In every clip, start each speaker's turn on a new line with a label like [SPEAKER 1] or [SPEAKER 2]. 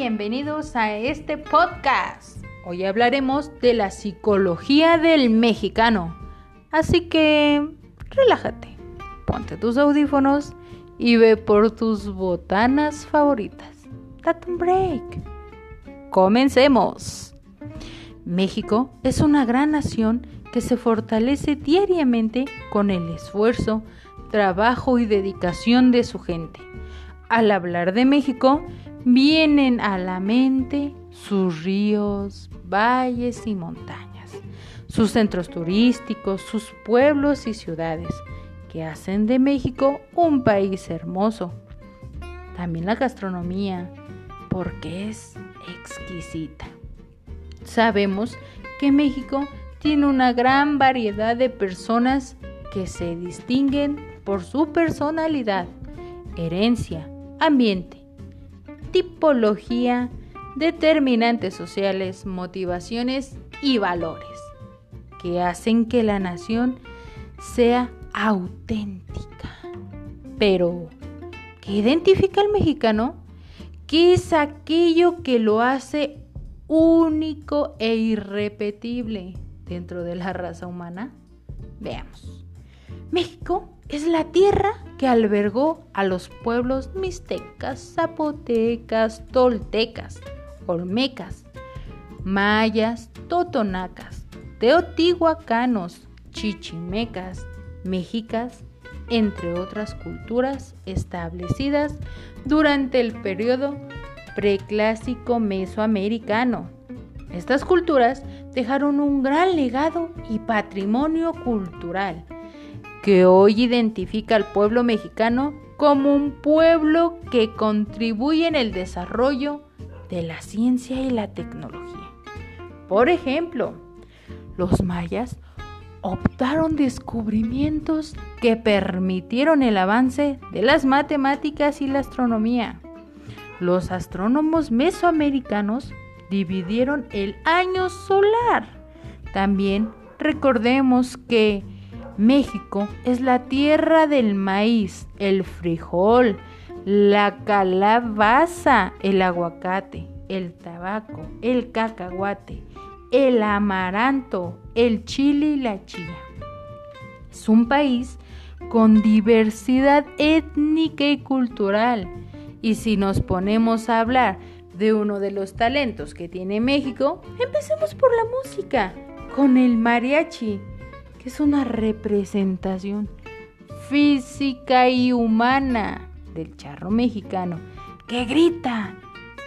[SPEAKER 1] bienvenidos a este podcast. Hoy hablaremos de la psicología del mexicano. Así que relájate, ponte tus audífonos y ve por tus botanas favoritas. Date un break. Comencemos. México es una gran nación que se fortalece diariamente con el esfuerzo, trabajo y dedicación de su gente. Al hablar de México, vienen a la mente sus ríos, valles y montañas, sus centros turísticos, sus pueblos y ciudades, que hacen de México un país hermoso. También la gastronomía, porque es exquisita. Sabemos que México tiene una gran variedad de personas que se distinguen por su personalidad, herencia, ambiente tipología, determinantes sociales, motivaciones y valores que hacen que la nación sea auténtica. Pero, ¿qué identifica al mexicano? ¿Qué es aquello que lo hace único e irrepetible dentro de la raza humana? Veamos. México es la tierra que albergó a los pueblos mixtecas, zapotecas, toltecas, olmecas, mayas, totonacas, teotihuacanos, chichimecas, mexicas, entre otras culturas establecidas durante el periodo preclásico mesoamericano. Estas culturas dejaron un gran legado y patrimonio cultural que hoy identifica al pueblo mexicano como un pueblo que contribuye en el desarrollo de la ciencia y la tecnología. Por ejemplo, los mayas optaron descubrimientos que permitieron el avance de las matemáticas y la astronomía. Los astrónomos mesoamericanos dividieron el año solar. También recordemos que México es la tierra del maíz, el frijol, la calabaza, el aguacate, el tabaco, el cacahuate, el amaranto, el chile y la chía. Es un país con diversidad étnica y cultural. Y si nos ponemos a hablar de uno de los talentos que tiene México, empecemos por la música, con el mariachi que es una representación física y humana del charro mexicano que grita,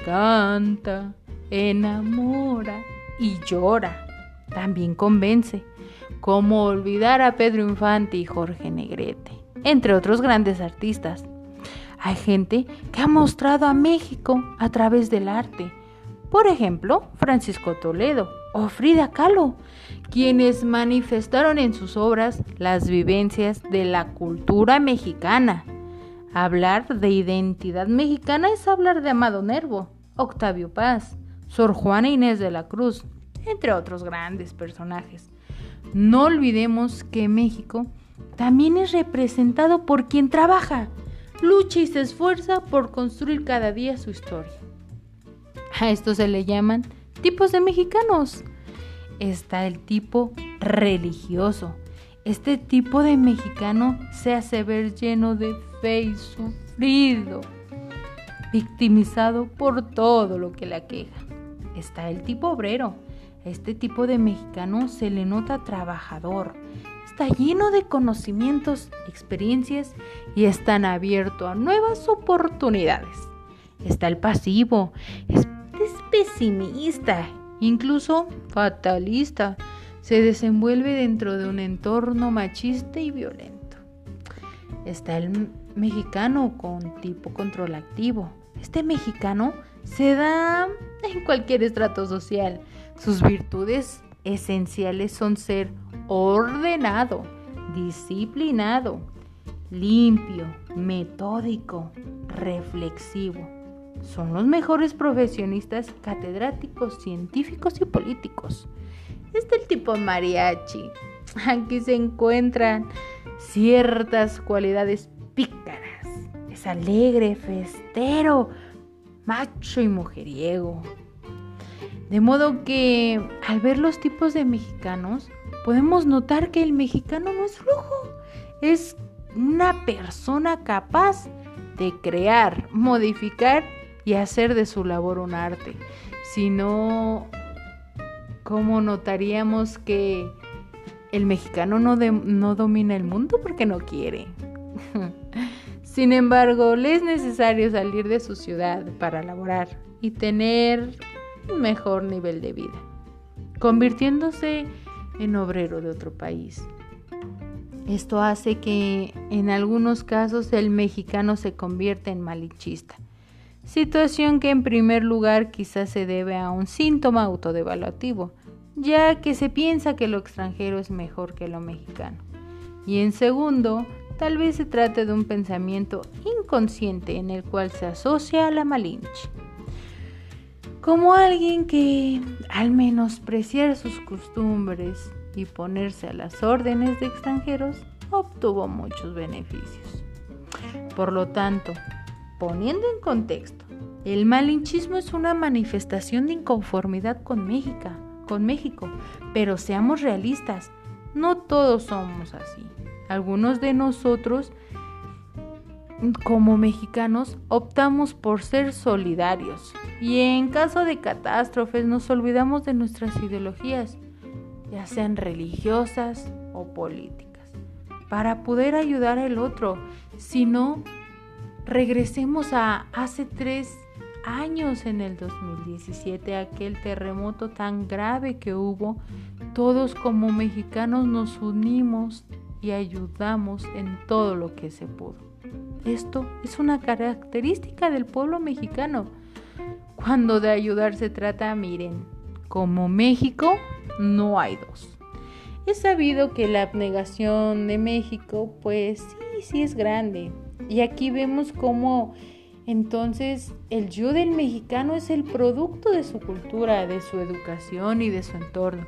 [SPEAKER 1] canta, enamora y llora. También convence. ¿Cómo olvidar a Pedro Infante y Jorge Negrete, entre otros grandes artistas? Hay gente que ha mostrado a México a través del arte. Por ejemplo, Francisco Toledo, o Frida Kahlo, quienes manifestaron en sus obras las vivencias de la cultura mexicana. Hablar de identidad mexicana es hablar de Amado Nervo, Octavio Paz, Sor Juana Inés de la Cruz, entre otros grandes personajes. No olvidemos que México también es representado por quien trabaja, lucha y se esfuerza por construir cada día su historia. A esto se le llaman tipos de mexicanos. Está el tipo religioso. Este tipo de mexicano se hace ver lleno de fe y sufrido, victimizado por todo lo que le aqueja. Está el tipo obrero. Este tipo de mexicano se le nota trabajador, está lleno de conocimientos, experiencias y están abierto a nuevas oportunidades. Está el pasivo, es pesimista, incluso fatalista. Se desenvuelve dentro de un entorno machista y violento. Está el mexicano con tipo control activo. Este mexicano se da en cualquier estrato social. Sus virtudes esenciales son ser ordenado, disciplinado, limpio, metódico, reflexivo son los mejores profesionistas catedráticos, científicos y políticos. Este es el tipo mariachi. Aquí se encuentran ciertas cualidades pícaras. Es alegre, festero, macho y mujeriego. De modo que al ver los tipos de mexicanos, podemos notar que el mexicano no es flojo, es una persona capaz de crear, modificar y hacer de su labor un arte. Si no, ¿cómo notaríamos que el mexicano no, no domina el mundo porque no quiere? Sin embargo, le es necesario salir de su ciudad para laborar y tener un mejor nivel de vida, convirtiéndose en obrero de otro país. Esto hace que en algunos casos el mexicano se convierta en malinchista, situación que en primer lugar quizás se debe a un síntoma autodevaluativo, ya que se piensa que lo extranjero es mejor que lo mexicano. Y en segundo, tal vez se trate de un pensamiento inconsciente en el cual se asocia a la malinche como alguien que al menospreciar sus costumbres y ponerse a las órdenes de extranjeros obtuvo muchos beneficios. Por lo tanto, poniendo en contexto, el malinchismo es una manifestación de inconformidad con México, con México, pero seamos realistas, no todos somos así. Algunos de nosotros como mexicanos optamos por ser solidarios y en caso de catástrofes nos olvidamos de nuestras ideologías, ya sean religiosas o políticas, para poder ayudar al otro. Si no, regresemos a hace tres años en el 2017, aquel terremoto tan grave que hubo, todos como mexicanos nos unimos y ayudamos en todo lo que se pudo. Esto es una característica del pueblo mexicano. Cuando de ayudar se trata, miren, como México no hay dos. Es sabido que la abnegación de México, pues sí, sí es grande. Y aquí vemos cómo entonces el yo del mexicano es el producto de su cultura, de su educación y de su entorno,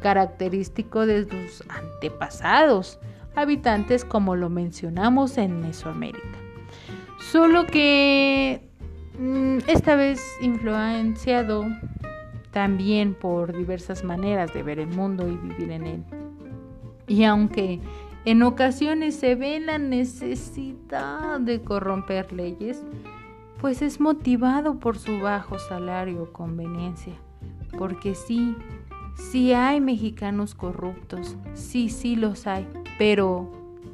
[SPEAKER 1] característico de sus antepasados habitantes como lo mencionamos en Mesoamérica. Solo que mm, esta vez influenciado también por diversas maneras de ver el mundo y vivir en él. Y aunque en ocasiones se ve la necesidad de corromper leyes, pues es motivado por su bajo salario o conveniencia. Porque sí, sí hay mexicanos corruptos, sí, sí los hay, pero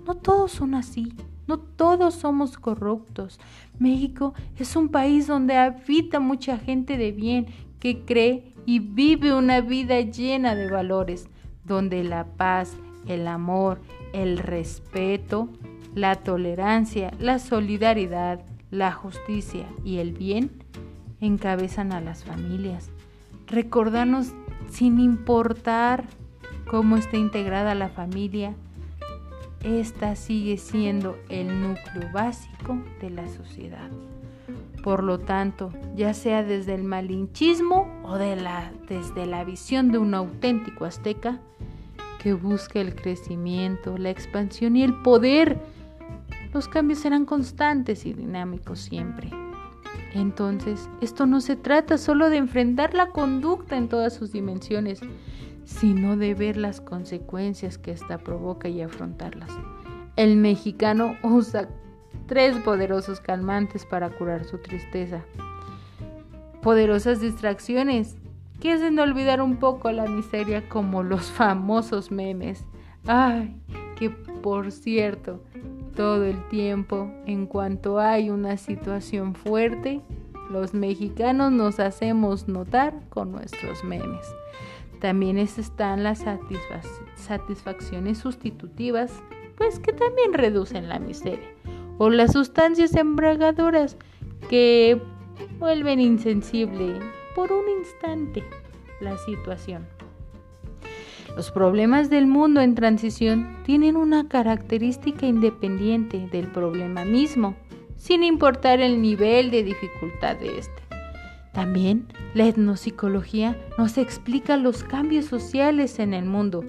[SPEAKER 1] no todos son así, no todos somos corruptos. México es un país donde habita mucha gente de bien que cree y vive una vida llena de valores, donde la paz, el amor, el respeto, la tolerancia, la solidaridad, la justicia y el bien encabezan a las familias. Recordarnos sin importar cómo esté integrada la familia, esta sigue siendo el núcleo básico de la sociedad. Por lo tanto, ya sea desde el malinchismo o de la, desde la visión de un auténtico azteca que busca el crecimiento, la expansión y el poder, los cambios serán constantes y dinámicos siempre. Entonces, esto no se trata solo de enfrentar la conducta en todas sus dimensiones, sino de ver las consecuencias que ésta provoca y afrontarlas. El mexicano usa tres poderosos calmantes para curar su tristeza. Poderosas distracciones que hacen olvidar un poco la miseria como los famosos memes. Ay, que por cierto, todo el tiempo, en cuanto hay una situación fuerte, los mexicanos nos hacemos notar con nuestros memes. También están las satisfacciones sustitutivas, pues que también reducen la miseria, o las sustancias embragadoras que vuelven insensible por un instante la situación. Los problemas del mundo en transición tienen una característica independiente del problema mismo, sin importar el nivel de dificultad de este. También la etnopsicología nos explica los cambios sociales en el mundo.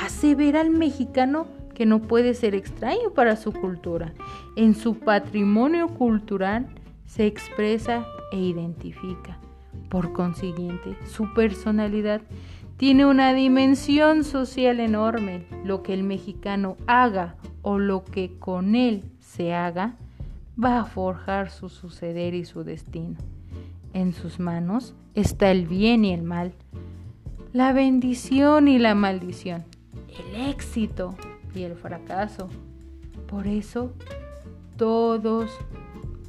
[SPEAKER 1] Hace ver al mexicano que no puede ser extraño para su cultura. En su patrimonio cultural se expresa e identifica. Por consiguiente, su personalidad tiene una dimensión social enorme. Lo que el mexicano haga o lo que con él se haga va a forjar su suceder y su destino. En sus manos está el bien y el mal, la bendición y la maldición, el éxito y el fracaso. Por eso, todos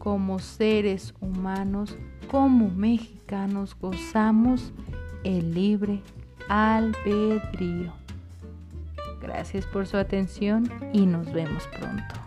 [SPEAKER 1] como seres humanos, como mexicanos, gozamos el libre albedrío. Gracias por su atención y nos vemos pronto.